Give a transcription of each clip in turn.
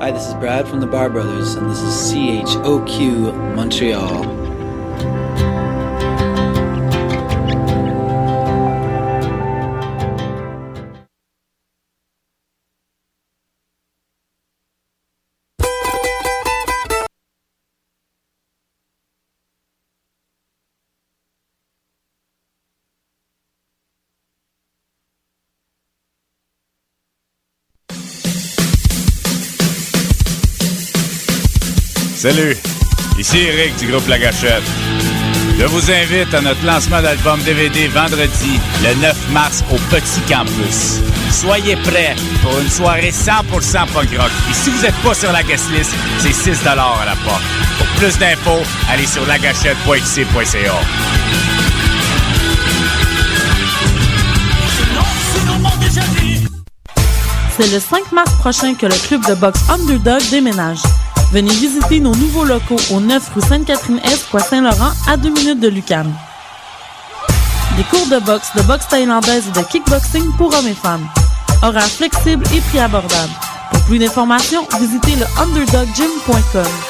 Hi, this is Brad from the Bar Brothers, and this is CHOQ Montreal. Salut, ici Eric du groupe La Gâchette. Je vous invite à notre lancement d'album DVD vendredi, le 9 mars, au Petit Campus. Soyez prêts pour une soirée 100% punk rock. Et si vous n'êtes pas sur la guest list, c'est 6 à la porte. Pour plus d'infos, allez sur lagachette.xc.ca. C'est le 5 mars prochain que le club de boxe Underdog déménage. Venez visiter nos nouveaux locaux au 9 rue Sainte-Catherine-Est, Saint-Laurent, à 2 minutes de Lucam. Des cours de boxe, de boxe thaïlandaise et de kickboxing pour hommes et femmes. Horaires flexibles et prix abordables. Pour plus d'informations, visitez le underdoggym.com.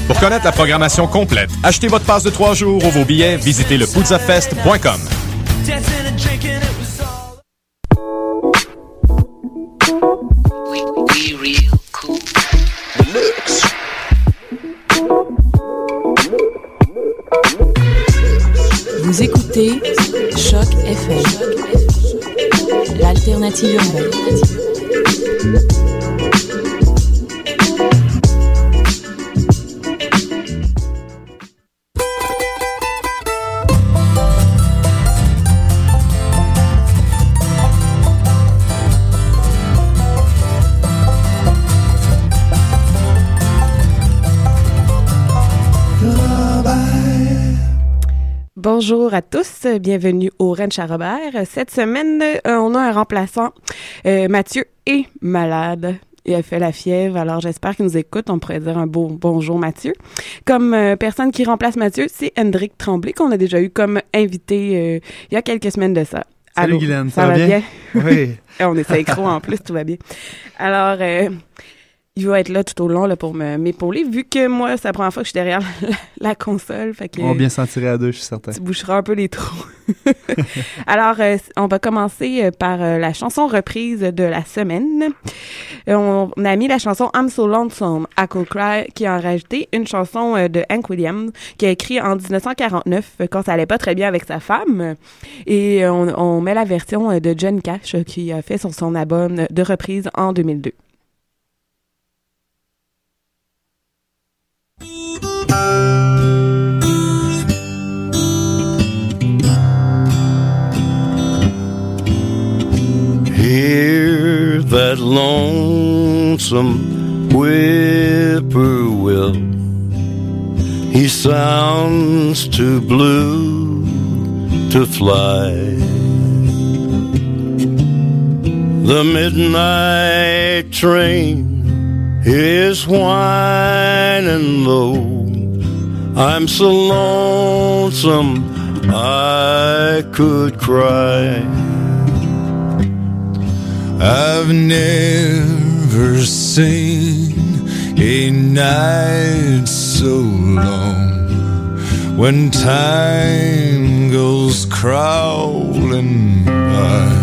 Pour connaître la programmation complète, achetez votre passe de trois jours ou vos billets, visitez le Vous écoutez Choc FM, l'alternative urbaine. Bonjour à tous, bienvenue au Ranch à Robert. Cette semaine, euh, on a un remplaçant. Euh, Mathieu est malade. Il a fait la fièvre, alors j'espère qu'il nous écoute. On pourrait dire un beau bonjour Mathieu. Comme euh, personne qui remplace Mathieu, c'est Hendrik Tremblay qu'on a déjà eu comme invité il y a quelques semaines de ça. Salut Guylaine, ça, va bien? Oui. on est synchro en plus, tout va bien. Alors, il va être là tout au long là, pour m'épauler, vu que moi, c'est la première fois que je suis derrière la, console. Fait que, on va bien s'en tirer à deux, je suis certain. Tu boucheras un peu les trous. Alors, euh, on va commencer euh, par euh, la chanson reprise de la semaine. On, a mis la chanson I'm So Lonesome, I Could Cry, qui a rajouté une chanson de Hank Williams, qui a écrit en 1949, quand ça allait pas très bien avec sa femme. Et on, on met la version de John Cash, qui a fait sur son album de reprise en 2002. Hear that lonesome whippoorwill. He sounds too blue to fly. The midnight train is whining low I'm so lonesome I could cry. I've never seen a night so long when time goes crawling by.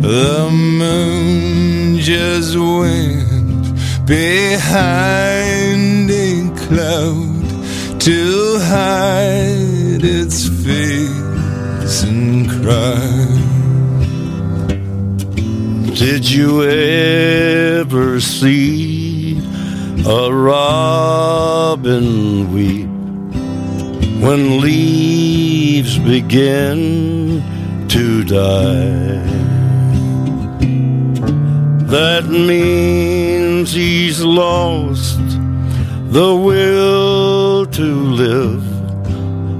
The moon just went behind a cloud to hide its face and cry. Did you ever see a robin weep when leaves begin to die? That means he's lost the will to live.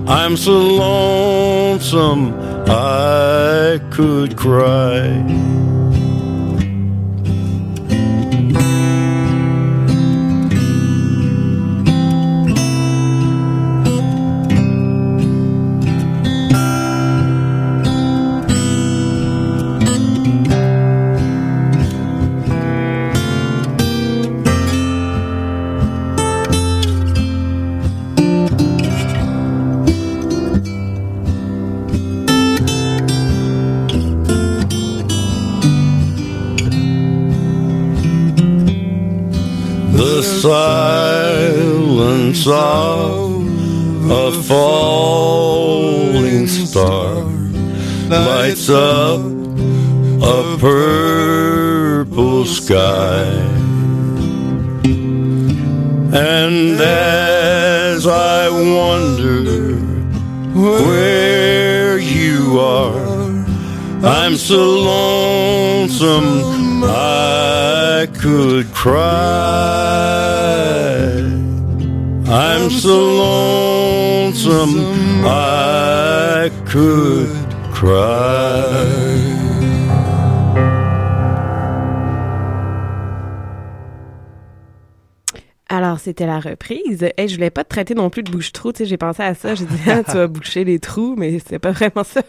I'm so lonesome I could cry. Of a falling star lights up a purple sky. And as I wonder where you are, I'm so lonesome I could cry. I'm so lonesome I could cry. Alors, c'était la reprise. Et je voulais pas te traiter non plus de bouche-trou. Tu sais, j'ai pensé à ça. J'ai dit, ah, tu vas boucher les trous, mais c'est pas vraiment ça.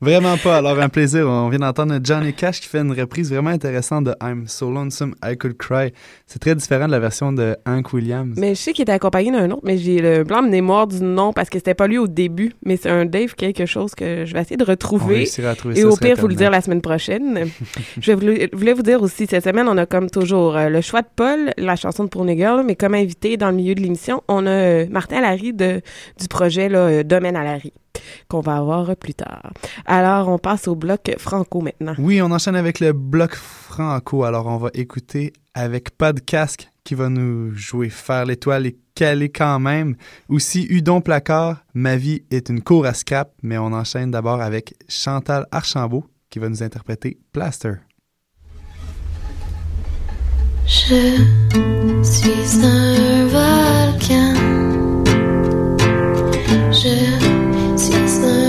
Vraiment pas. Alors, un plaisir. On vient d'entendre Johnny Cash qui fait une reprise vraiment intéressante de I'm So Lonesome I Could Cry. C'est très différent de la version de Hank Williams. Mais je sais qu'il était accompagné d'un autre, mais j'ai le blanc de mémoire du nom parce que c'était pas lui au début, mais c'est un Dave quelque chose que je vais essayer de On retrouver. réussira à trouver Et ça au pire, vous le dire la semaine prochaine. je voulais, vous dire aussi, cette semaine, on a comme toujours euh, le choix de Paul, la chanson de Pony Girl, mais comme invité dans le milieu de l'émission, on a euh, Martin Larry de, du projet là, euh, Domaine à Larry, qu'on va avoir plus tard. Alors, on passe au bloc franco maintenant. Oui, on enchaîne avec le bloc franco. Alors, on va écouter avec pas de casque qui va nous jouer Faire l'étoile et caler quand même. Aussi, Udon Placard, Ma vie est une cour à scrap. Mais on enchaîne d'abord avec Chantal Archambault qui va nous interpréter Plaster. Je suis un volcan. Je suis un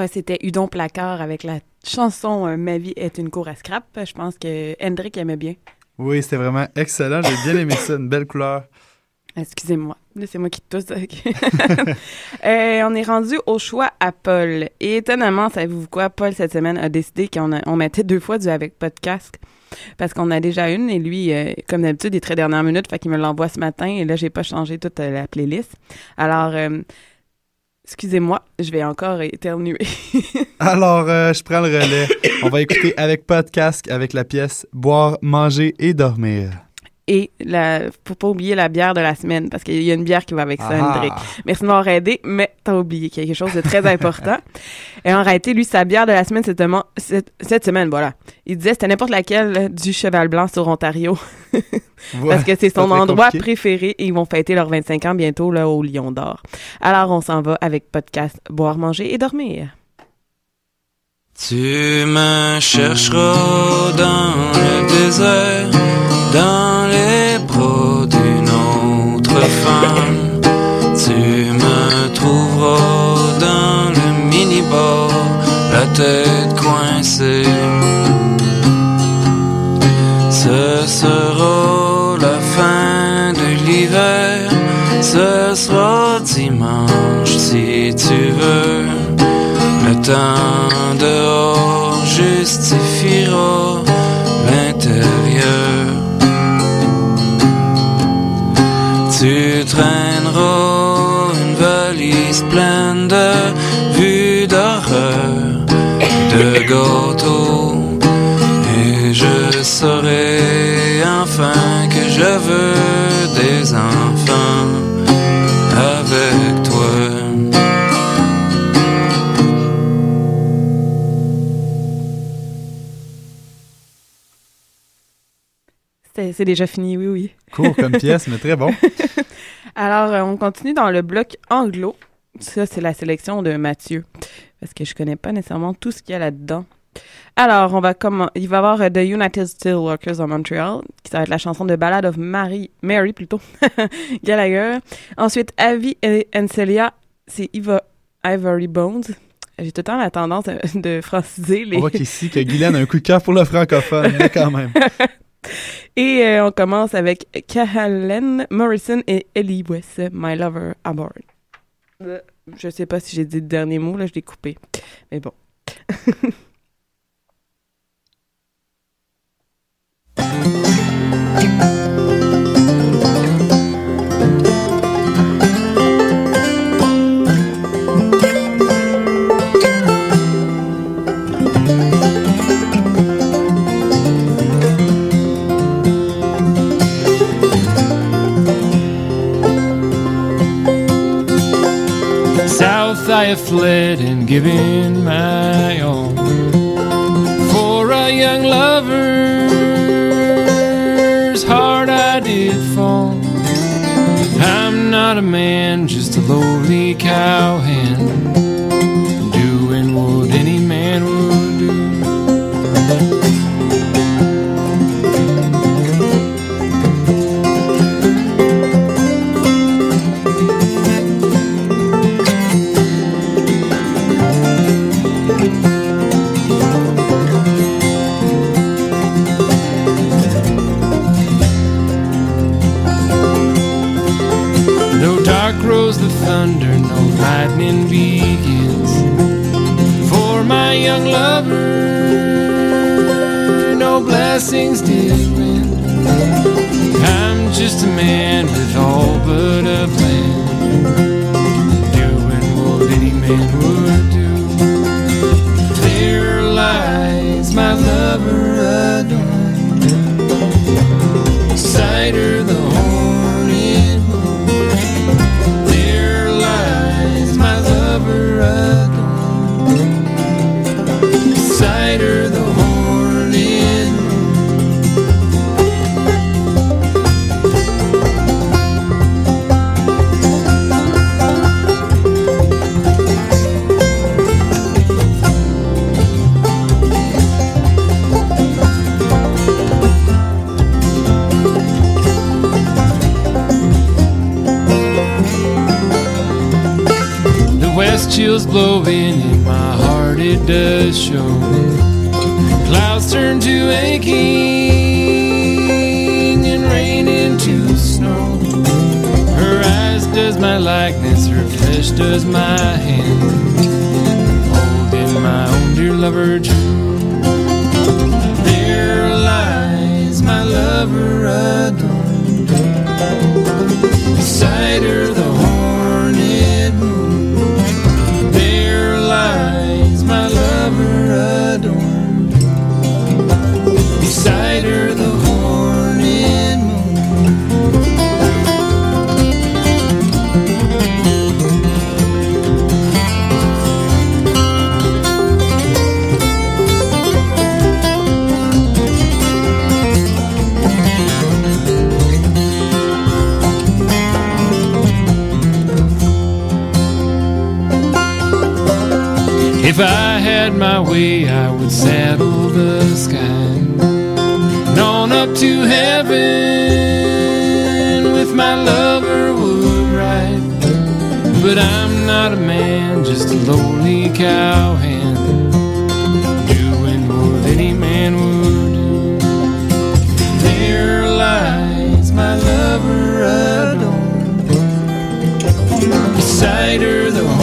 Euh, c'était Udon Placard avec la chanson euh, Ma vie est une cour à scrap. Je pense que Hendrik aimait bien. Oui, c'était vraiment excellent. J'ai bien aimé ça. Une belle couleur. Excusez-moi, c'est moi qui tousse. euh, on est rendu au choix à Paul. Et étonnamment, savez-vous quoi? Paul, cette semaine, a décidé qu'on on mettait deux fois du avec podcast parce qu'on a déjà une et lui, euh, comme d'habitude, il est très dernière minute, fait qu'il me l'envoie ce matin et là, j'ai pas changé toute euh, la playlist. Alors, excusez-moi, je vais encore éternuer. Alors, euh, je prends le relais. On va écouter avec podcast avec la pièce Boire, manger et dormir. Et la, faut pas oublier la bière de la semaine, parce qu'il y a une bière qui va avec ça, Ah. Merci de m'avoir aidé, mais t'as oublié quelque chose de très important. Et en réalité, lui, sa bière de la semaine, mon- cette, cette semaine, voilà. Il disait c'était n'importe laquelle du Cheval Blanc sur Ontario. Ouais, parce que c'est son endroit compliqué. préféré et ils vont fêter leurs 25 ans bientôt là au Lion d'Or. Alors, on s'en va avec podcast Boire, manger et dormir. Tu me chercheras dans le désert, dans les bras d'une autre femme. Tu me trouveras dans le minibar, la tête coincée. Ce sera la fin de l'hiver, ce sera dimanche si tu veux. Le temps et je saurai enfin que je veux des enfants avec toi. C'est c'est déjà fini, oui, oui. Court comme pièce, mais très bon. Alors, euh, on continue dans le bloc anglo. Ça, c'est la sélection de Mathieu. Parce que je connais pas nécessairement tout ce qu'il y a là-dedans. Alors, on va comme il va y avoir euh, The United Steelworkers of Montreal, qui ça va être la chanson de Ballad of Mary, Mary plutôt, Gallagher. Ensuite, Avi et Ancelia, c'est Ivory Bones. J'ai tout le temps la tendance euh, de franciser les... On voit qu'ici, que Guylaine a un coup de cœur pour le francophone, mais quand même. Et euh, on commence avec Kahalen Morrison et Ellie West, My Lover Aboard. Je sais pas si j'ai dit le dernier mot, là, je l'ai coupé. Mais bon. South I have fled and given my all for a young lover's heart I did fall. I'm not a man, just a lowly cowhand, my young lover, no blessings did win. I'm just a man with all but a plan, Blowing in my does show. Clouds turn to aching and rain into snow. Her eyes does my likeness, her flesh does my hand. Holding my own dear lover true. There lies my lover adorned. Beside her the If I had my way, I would saddle the sky and on up to heaven with my lover would ride. But I'm not a man, just a lowly cowhand, doing what any man would do. There lies my lover adorned, beside her the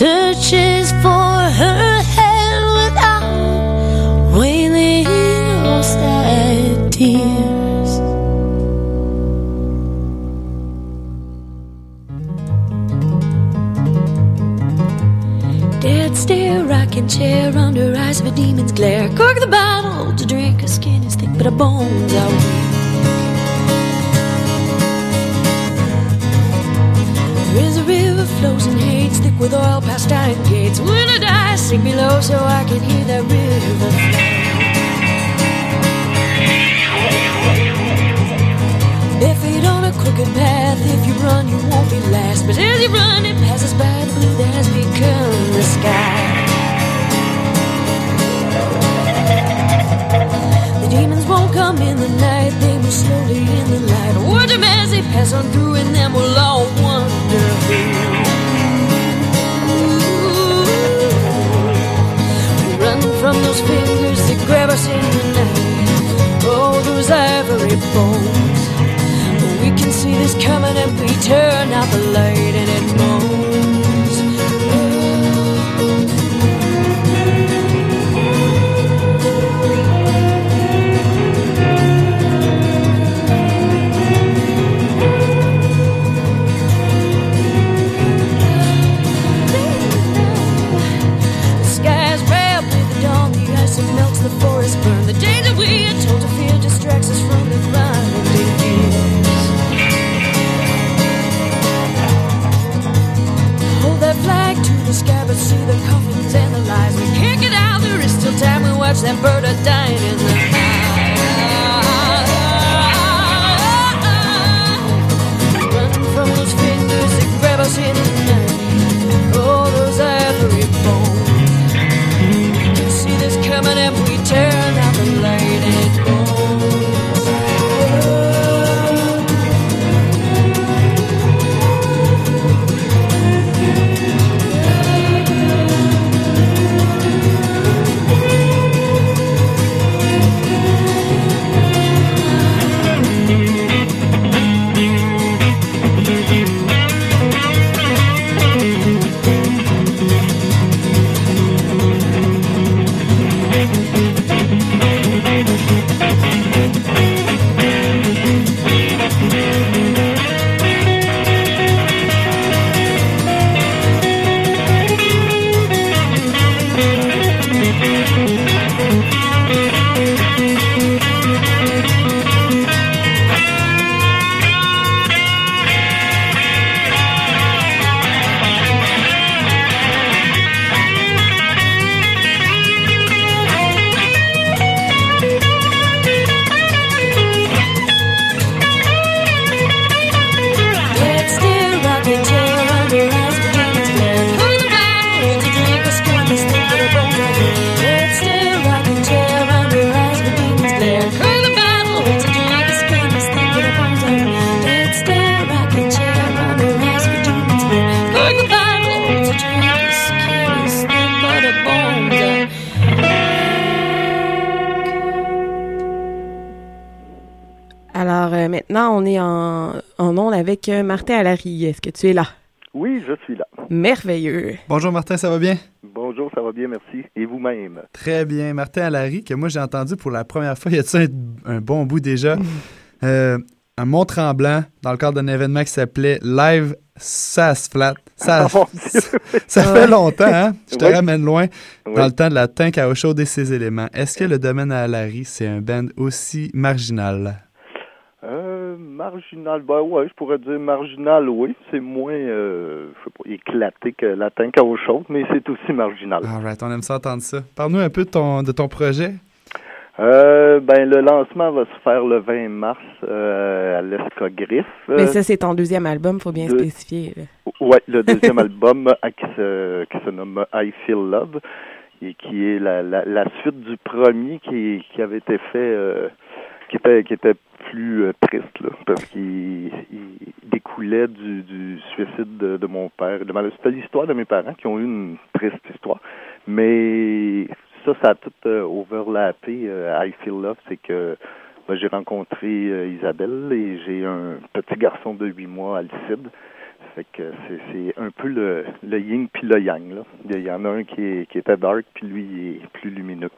searches for her head without wailing or sad tears. Dead stare, rocking chair under eyes of a demon's glare. Cork the bottle to drink, her skin is thick, but her bones are weak. There is a river flows in hates, thick with oil past iron gates. When I die, sink below so I can hear that river flow. Feet on a crooked path, if you run, you won't be last. But as you run, it passes by the blue that has become the sky. Demons won't come in the night, they move slowly in the light. Watch them as they pass on through, and then we'll all wonder. We run from those fingers that grab us in the night. Oh, those ivory bones. We can see this coming and we turn out the light and it moans. The but see the coffins and the lies. We can't get out, there is still time. We watch that bird a dying in the Martin Alary. Est-ce que tu es là? Oui, je suis là. Merveilleux. Bonjour Martin, ça va bien? Bonjour, ça va bien, merci. Et vous-même? Très bien. Martin Alary, que moi j'ai entendu pour la première fois, il y a ça un, un bon bout déjà, euh, à Mont-Tremblant, dans le cadre d'un événement qui s'appelait Live Sass Flat. Ça, Oh, ça fait longtemps, hein? Je te Oui. ramène loin. Oui. Dans le temps de la tank à chaude et ses éléments. Est-ce que le domaine à Alary, c'est un band aussi marginal? Euh, marginal, ben ouais, je pourrais dire marginal, oui. C'est moins, euh, je sais pas, éclaté que la tank à eau chaude, mais c'est aussi marginal. All right, on aime ça entendre ça. Parle-nous un peu de ton, de ton projet. Euh, ben, le lancement va se faire le 20 mars euh, à l'Escogriffe. Mais ça, c'est ton deuxième album, faut bien de- spécifier. Ouais, le deuxième album qui se, qui se nomme I Feel Love et qui est la, la, la suite du premier qui, qui avait été fait, euh, qui était qui était plus euh, triste là, parce qu'il il découlait du, du suicide de, de mon père. C'était l'histoire de mes parents qui ont eu une triste histoire, mais ça, ça a tout euh, overlappé. euh, I Feel Love, c'est que ben, j'ai rencontré euh, Isabelle et j'ai un petit garçon de huit mois, Alcide. Fait que c'est, c'est un peu le, le yin puis le yang. Là. Il y en a un qui, est, qui était dark, puis lui il est plus lumineux.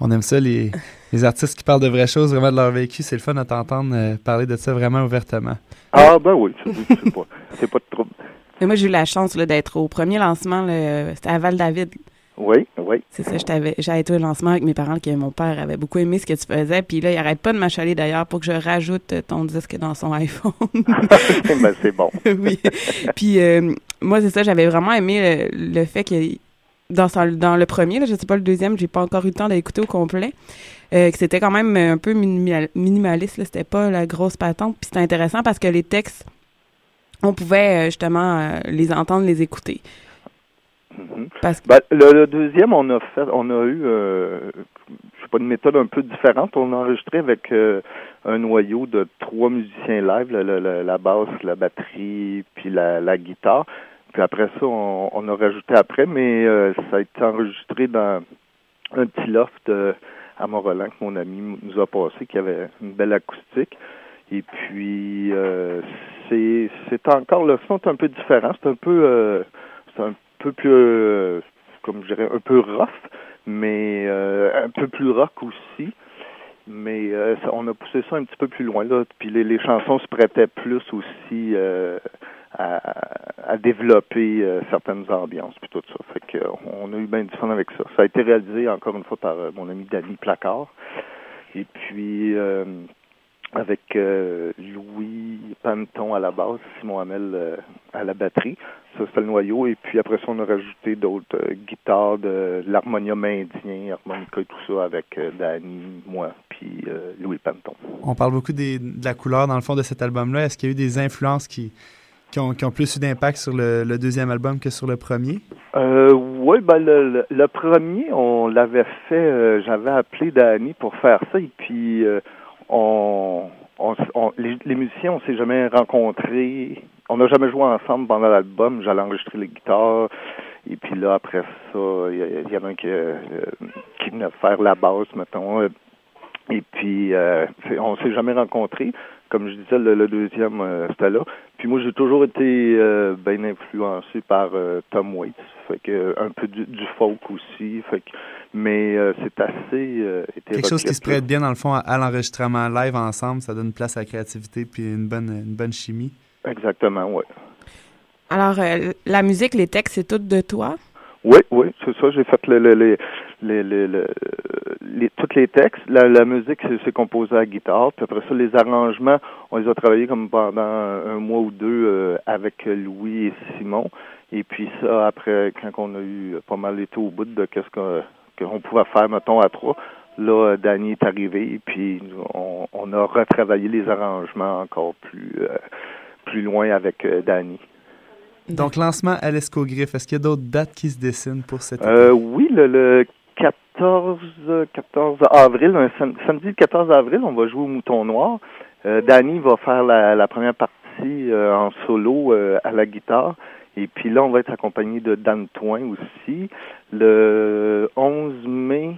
On aime ça, les, les artistes qui parlent de vraies choses, vraiment de leur vécu. C'est le fun de t'entendre euh, parler de ça vraiment ouvertement. Ah ben oui, c'est, c'est pas, c'est pas de trouble. Mais moi, j'ai eu la chance là, d'être au premier lancement. C'était à Val-David Oui. C'est ça, j'avais été au lancement avec mes parents, que mon père avait beaucoup aimé ce que tu faisais, puis là, il arrête pas de m'achaler d'ailleurs pour que je rajoute ton disque dans son iPhone. ben, c'est bon. oui. Puis euh, moi, c'est ça, j'avais vraiment aimé le, le fait que dans, son- dans le premier, là, je sais pas le deuxième, j'ai pas encore eu le temps d'écouter au complet, euh, que c'était quand même un peu minimal- minimaliste, c'était pas la grosse patente, puis c'était intéressant parce que les textes, on pouvait euh, justement euh, les entendre, les écouter. Mhm. Parce que Ben, le, le deuxième, on a fait, on a eu, euh, je sais pas, une méthode un peu différente. On a enregistré avec euh, un noyau de trois musiciens live, la, la- la- la basse, la batterie, puis la, la guitare. Puis après ça, on, a rajouté après, mais euh, ça a été enregistré dans un petit loft euh, à Mont-Roland que mon ami nous a passé, qui avait une belle acoustique. Et puis, euh, c'est encore le son est un peu différent. C'est un peu, c'est un peu plus, comme je dirais, un peu rough, mais un peu plus rock aussi. Mais euh, on a poussé ça un petit peu plus loin là. Puis les, chansons se prêtaient plus aussi euh, à, à développer euh, certaines ambiances puis tout ça. Fait que on a eu bien du fun avec ça. Ça a été réalisé encore une fois par euh, mon ami Danny Placard. Et puis euh, avec euh, Louis Panton à la basse, Simon Hamel euh, à la batterie. Ça, c'était le noyau. Et puis après ça, on a rajouté d'autres euh, guitares, de, de l'harmonium indien, harmonica et tout ça avec Danny, moi, puis Louis Panton. On parle beaucoup des- de la couleur dans le fond de cet album-là. Est-ce qu'il y a eu des influences qui, qui, ont, qui ont plus eu d'impact sur le, le deuxième album que sur le premier? Oui, ben le, le, le premier, on l'avait fait, j'avais appelé Danny pour faire ça, et puis on, on, on- les, les musiciens, on s'est jamais rencontrés, on n'a jamais joué ensemble pendant l'album, j'allais enregistrer les guitares, et puis là, après ça, il y, en a un qui, euh, qui venait faire la basse, mettons, et puis, euh, on s'est jamais rencontrés. Comme je disais, le, le deuxième, euh, c'était là. Puis moi, j'ai toujours été euh, bien influencé par euh, Tom Waits. Fait que un peu du, du folk aussi. Fait que, mais euh, c'est assez euh, Quelque chose qui se prête bien dans le fond à, à l'enregistrement live ensemble. Ça donne place à la créativité puis une bonne, une bonne chimie. Exactement, oui. Alors, euh, la musique, les textes, c'est tout de toi? Oui, oui, c'est ça. J'ai fait le, le, le, le, le- le- les, tous les textes. La, la musique, c'est, composé à la guitare. Puis après ça, les arrangements, on les a travaillés comme pendant un mois ou deux euh, avec Louis et Simon. Et puis ça, après, quand on a eu pas mal été au bout de qu'est-ce qu'on, qu'on pouvait faire, mettons, à trois, là, Danny est arrivé. Et puis on, on a retravaillé les arrangements encore plus, euh, plus loin avec euh, Danny. Donc, lancement à l'escogriffe. Est-ce qu'il y a d'autres dates qui se dessinent pour cet été? Euh, oui, le, le 14, 14 avril, un sam- samedi le 14 avril, on va jouer au Mouton Noir. Euh, Danny va faire la, la première partie euh, en solo euh, à la guitare. Et puis là, on va être accompagné de Dan Toin aussi. Le 11 mai...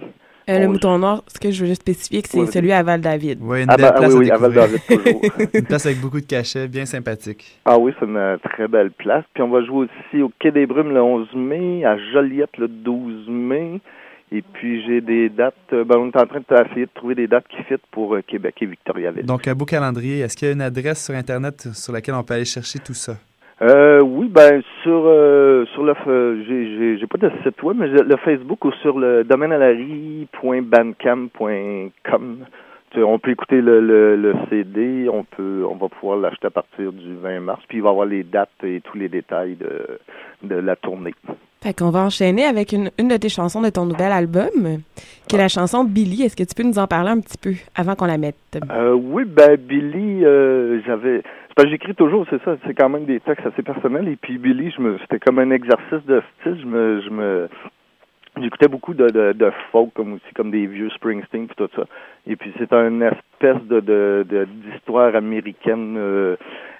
Euh, le on- mouton noir, ce que je veux juste spécifier, que c'est Ouais. celui à Val-David. Oui, une Ah belle ben, ah place oui, oui, à à découvrir. Val-David, toujours. une place avec beaucoup de cachets, bien sympathique. Ah oui, c'est une très belle place. Puis on va jouer aussi au Quai des Brumes le 11 mai, à Joliette le 12 mai. Et puis j'ai des dates, euh, ben, on est en train d'essayer de trouver des dates qui fit pour euh, Québec et Victoriaville. Donc, un beau calendrier. Est-ce qu'il y a une adresse sur Internet sur laquelle on peut aller chercher tout ça? Euh, oui, ben sur euh, sur le j'ai j'ai pas de site web, mais le Facebook ou sur le domaine On peut écouter le, le, le CD, on peut on va pouvoir l'acheter à partir du 20 mars, puis il va y avoir les dates et tous les détails de, de la tournée. Fait qu'on va enchaîner avec une, une de tes chansons de ton nouvel album, qui est la chanson Billy. Est-ce que tu peux nous en parler un petit peu avant qu'on la mette? Euh, oui, ben Billy, euh, j'avais. j'écris toujours, c'est ça, c'est quand même des textes assez personnels. Et puis Billy, je me, c'était comme un exercice de style. Je me, je me, j'écoutais beaucoup de, de, de folk, comme aussi comme des vieux Springsteen puis tout ça. Et puis c'est une espèce de, de- d'histoire américaine euh,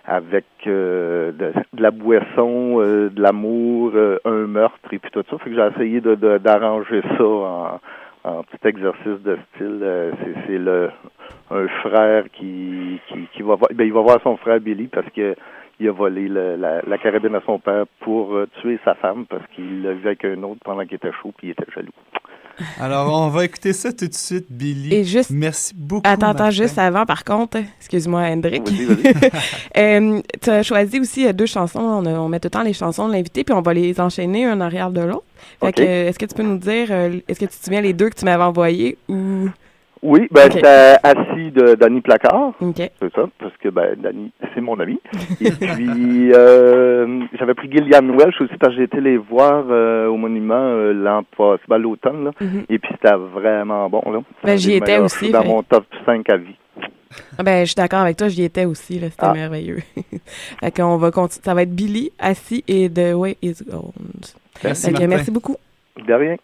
avec euh, de, de la boisson, euh, de l'amour, euh, un meurtre et puis tout ça. Fait que j'ai essayé de, de- d'arranger ça en, en petit exercice de style. Euh, c'est, c'est le un frère qui, qui, qui va voir ben, il va voir son frère Billy parce que il a volé le- la, la carabine à son père pour euh, tuer sa femme parce qu'il l'a vu avec un autre pendant qu'il était chaud puis il était jaloux. Alors, on va écouter ça tout de suite, Billy. Et juste- Merci beaucoup. Attends, attends, juste avant, par contre, excuse-moi, Hendrik. Euh, tu as choisi aussi euh, deux chansons. On, a- on met tout le temps les chansons de l'invité, puis on va les enchaîner un en arrière de l'autre. Fait que, euh, est-ce que tu peux nous dire, est-ce que tu te souviens les deux que tu m'avais envoyés ou. Oui, ben Ok. c'était assis de Danny Placard. C'est ça, parce que ben Danny, c'est mon ami. Et puis euh, j'avais pris Gillian Welsh aussi parce que j'ai été les voir euh, au monument euh, l'an passé, ben, l'automne là. Mhm. Et puis c'était vraiment bon là. Ben, j'y étais aussi, Dans fait- mon top 5 à vie. Ah Ben, je suis d'accord avec toi, j'y étais aussi, là, c'était Ah. merveilleux. fait qu'on va continuer. Ça va être Billy, assis et The Way is Gold. Merci, merci beaucoup. De rien.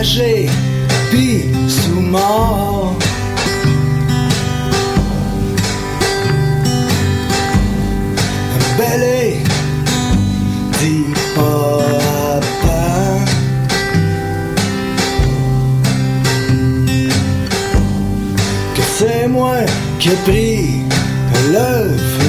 Enragé, puis sous mort. Pas à papa. que c'est moi qui ai pris le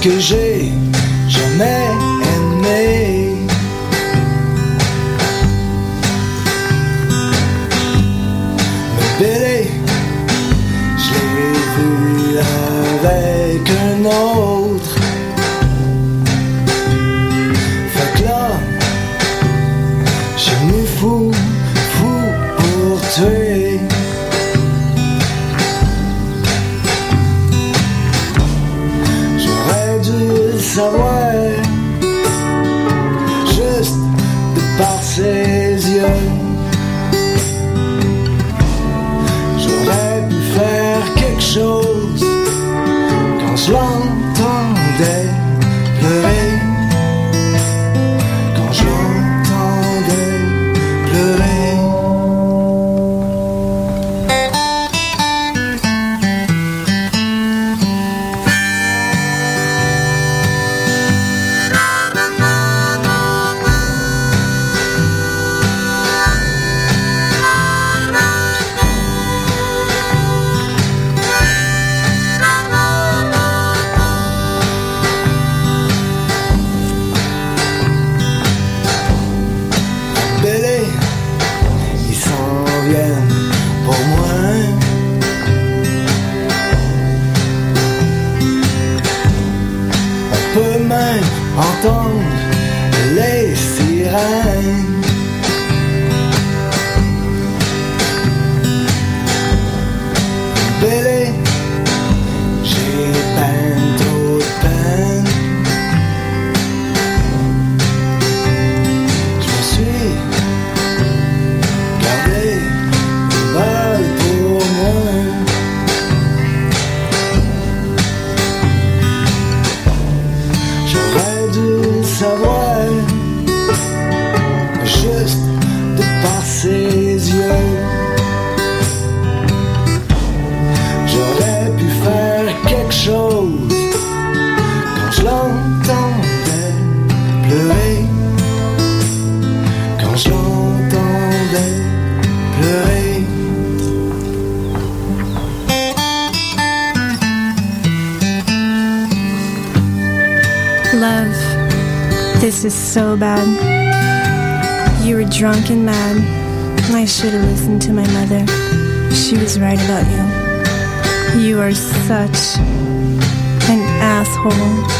que j'ai such an asshole.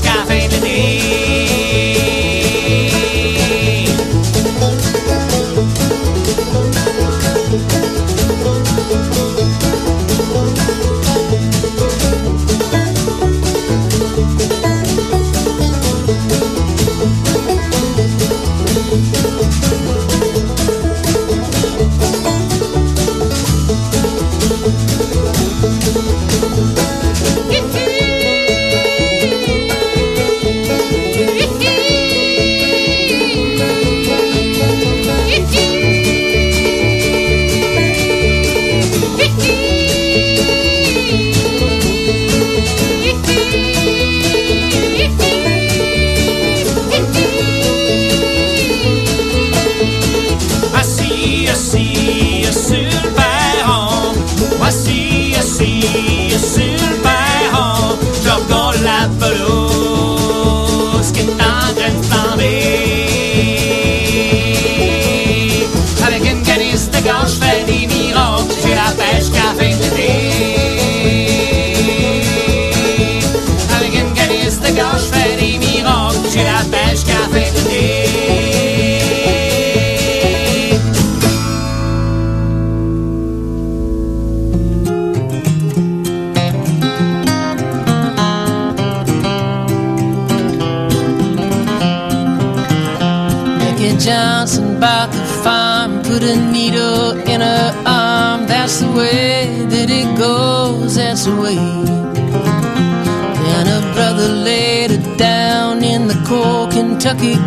café.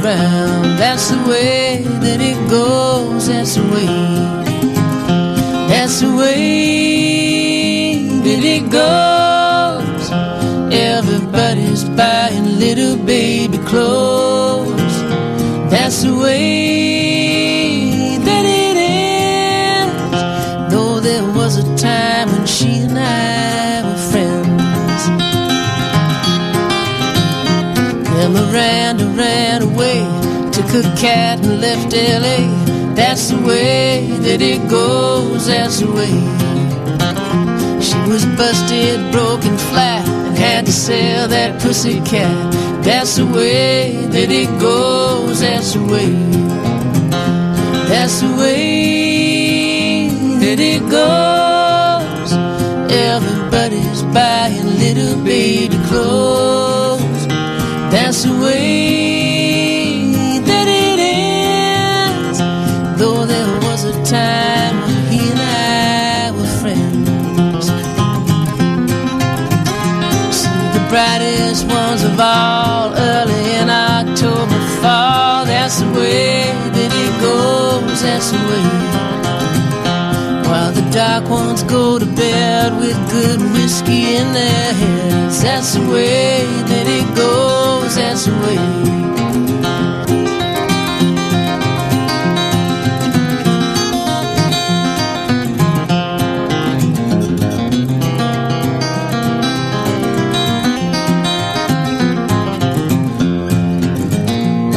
around. That's the way that it goes. That's the way. That's the way that it goes. Everybody's buying little baby clothes. That's the way. a cat and left LA. That's the way that it goes, that's the way. She was busted, broken flat, and had to sell that pussy cat. That's the way that it goes, that's the way. That's the way that it goes. Everybody's buying little baby clothes. That's the way. go to bed with good whiskey in their heads. That's the way that it goes, that's the way.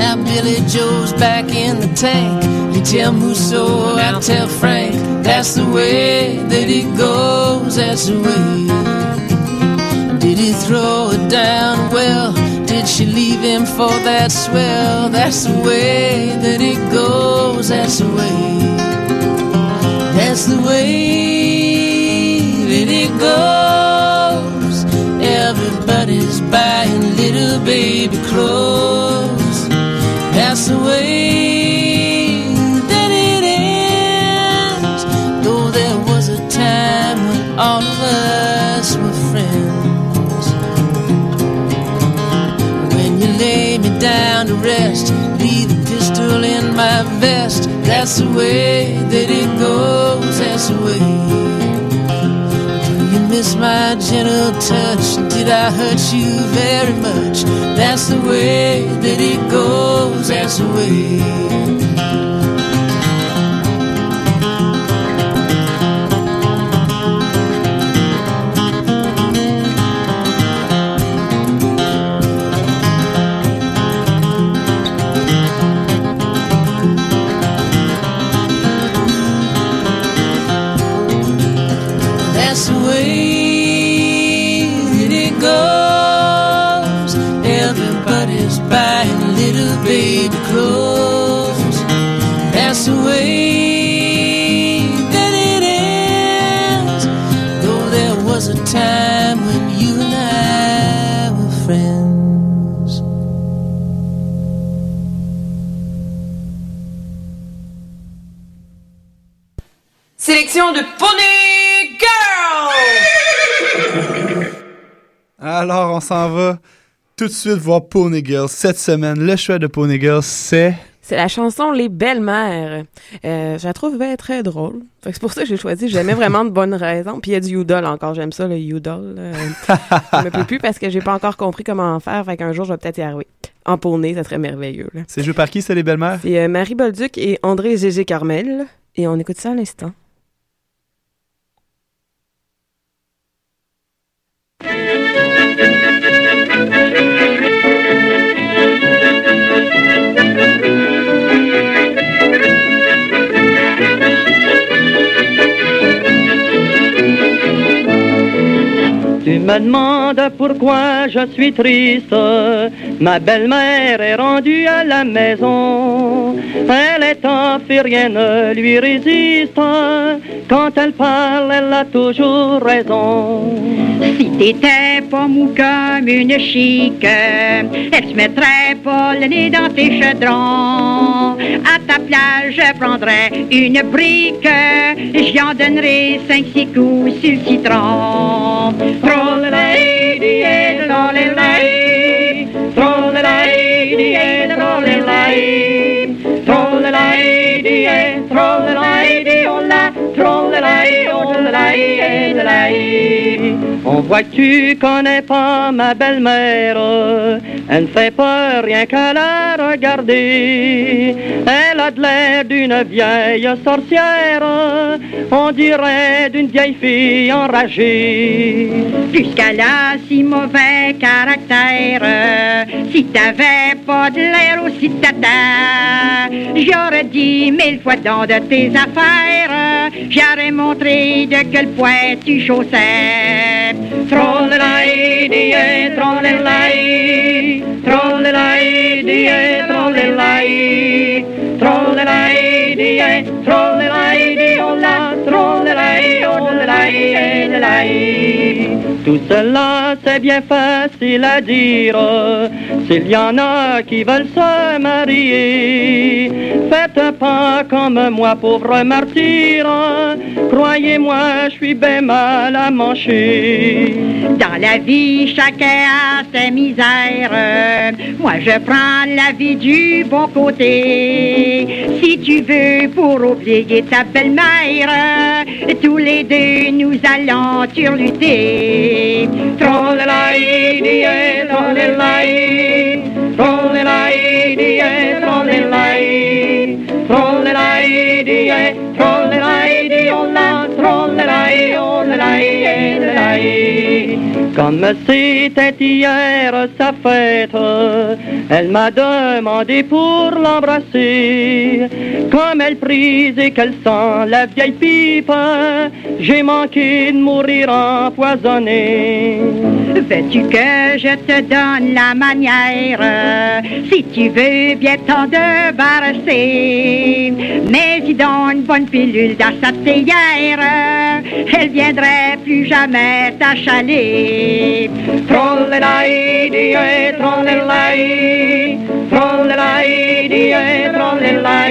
Now Billy Joe's back in the tank. You tell Musso, I tell Frank. That's the way that it goes. That's the way. Did he throw it down? Well, did she leave him for that swell? That's the way that it goes. That's the way. That's the way down to rest, leave the pistol in my vest. That's the way that it goes. That's the way. Do you miss my gentle touch? Did I hurt you very much? That's the way that it goes. That's the way. Alors, on s'en va tout de suite voir Pony Girl. Cette semaine, le choix de Pony Girl, c'est... C'est la chanson Les Belles-Mères. Euh, je la trouve bien très drôle. C'est pour ça que j'ai choisi. J'aimais vraiment de bonnes raisons. Puis il y a du Udall encore. J'aime ça, le Udall. Euh, je me peux plus parce que j'ai pas encore compris comment en faire. Fait qu'un jour, je vais peut-être y arriver. En poney, ça serait merveilleux. C'est joué par qui, c'est les belles-mères? C'est euh, Marie Bolduc et André Gégé Carmel. Et on écoute ça à l'instant. Tu me demandes pourquoi je suis triste. Ma belle-mère est rendue à la maison. Elle est en fait, rien ne lui résiste. Quand elle parle, elle a toujours raison. Si t'étais pas mou comme une chic, elle se mettrait pas le nez dans tes chaudrons. Ta place, je prendrais une brique, j'y en donnerais cinq, six coups sur le citron. La, la. On voit que tu connais pas ma belle-mère? Elle ne fait pas rien qu'à la regarder. Elle a de l'air d'une vieille sorcière. On dirait d'une vieille fille enragée. Puisqu'elle a si mauvais caractère, si t'avais pas de l'air aussi tata, j'aurais dit mille fois dans de tes affaires, j'aurais montré de quel poids tu chaussais. Trolley-lady, trolley-lady, trolley-lady, trolley-lady, trolley-lady, trolley-lady, oh la, trolley-lady, oh la, Tout cela, c'est bien facile à dire. S'il y en a qui veulent se marier, faites pas comme moi, pauvre martyr. Croyez-moi, je suis bien mal à manger. Dans la vie, chacun a ses misères. Moi, je prends la vie du bon côté. Si tu veux, pour oublier ta belle-mère, tous les deux, nous allons turluter. Trolley-lady, trolley-lady, trolley-lady, trolley-lady, trolley-lady, trolley-lady, oh la, trolley-lady, oh la, la, la. Comme c'était hier sa fête, elle m'a demandé pour l'embrasser. Comme elle prise et qu'elle sent la vieille pipe, j'ai manqué de mourir empoisonné. Veux-tu que je te donne la manière? Si tu veux bien t'en débarrasser? Mais dis donc une bonne pilule dans sa théière, elle viendrait plus jamais t'achaler. Trollelai, trollelai, trollelai, trollelai,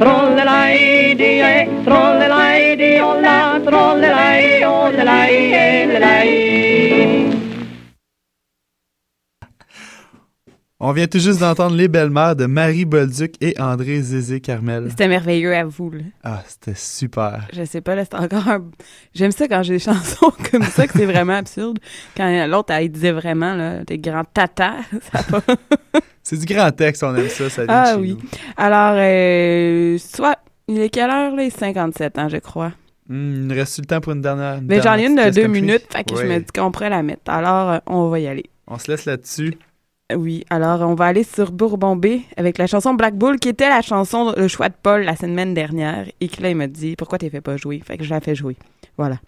trollelai, trollelai, olla, trollelai, ollelai, On vient tout juste d'entendre Les Belles-Mères de Marie Bolduc et André Zézé Carmel. C'était merveilleux à vous, là. Ah, c'était super. Je sais pas, là, c'est encore un... J'aime ça quand j'ai des chansons comme ça, que c'est vraiment absurde. Quand l'autre, elle disait vraiment, là, des grands tatas, ça va. C'est du grand texte, on aime ça, ça vient Ah chez oui. nous. Alors, euh, soit... Il est quelle heure, là? Il est 57 ans, je crois. Hmm, il nous reste le temps pour une dernière. une Mais j'en ai une de deux minutes, fait que je me dis qu'on pourrait la mettre. Alors, euh, on va y aller. On se laisse là-dessus. Oui, alors on va aller sur Bourbon B avec la chanson Black Bull, qui était la chanson, le choix de Paul la semaine dernière, et que là, m'a dit Pourquoi t'es fait pas jouer Fait que je la fais jouer. Voilà.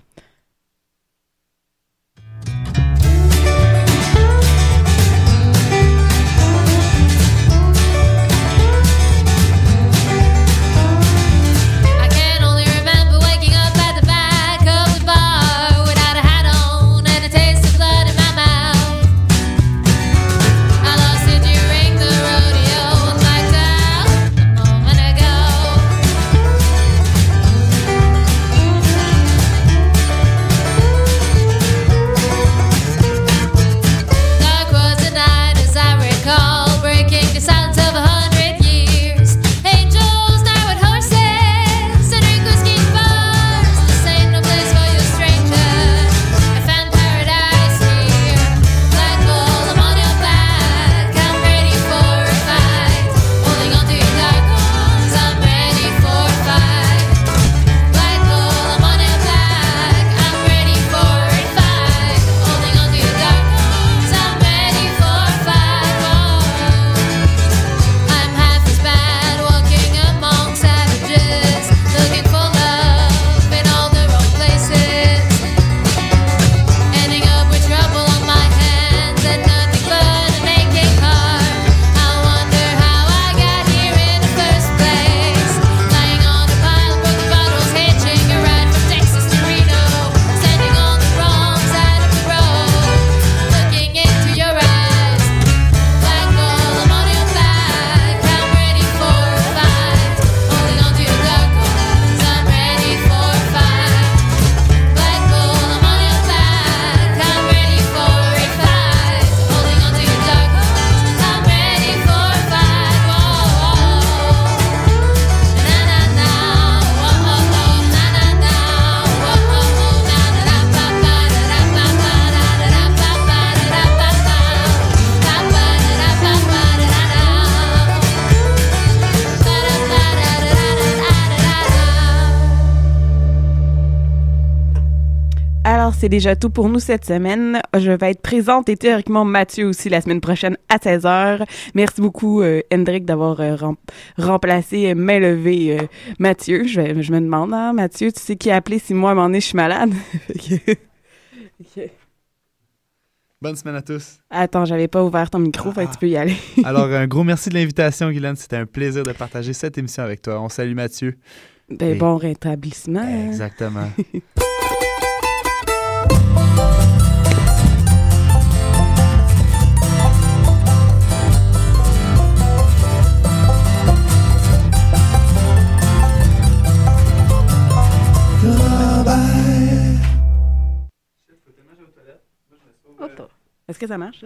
C'est déjà tout pour nous cette semaine. Je vais être présente et théoriquement Mathieu aussi la semaine prochaine à 16h. Merci beaucoup, euh, Hendrik, d'avoir euh, rem- remplacé, euh, main levée, euh, Mathieu. Je, vais- je me demande, hein, Mathieu, tu sais qui a appelé si moi, à un moment donné, je suis malade? Bonne semaine à tous. Attends, j'avais pas ouvert ton micro, fait que tu peux y aller. Alors, un gros merci de l'invitation, Guylaine. C'était un plaisir de partager cette émission avec toi. On salue Mathieu. Ben, Et- bon rétablissement. Exactement. Est-ce que ça marche?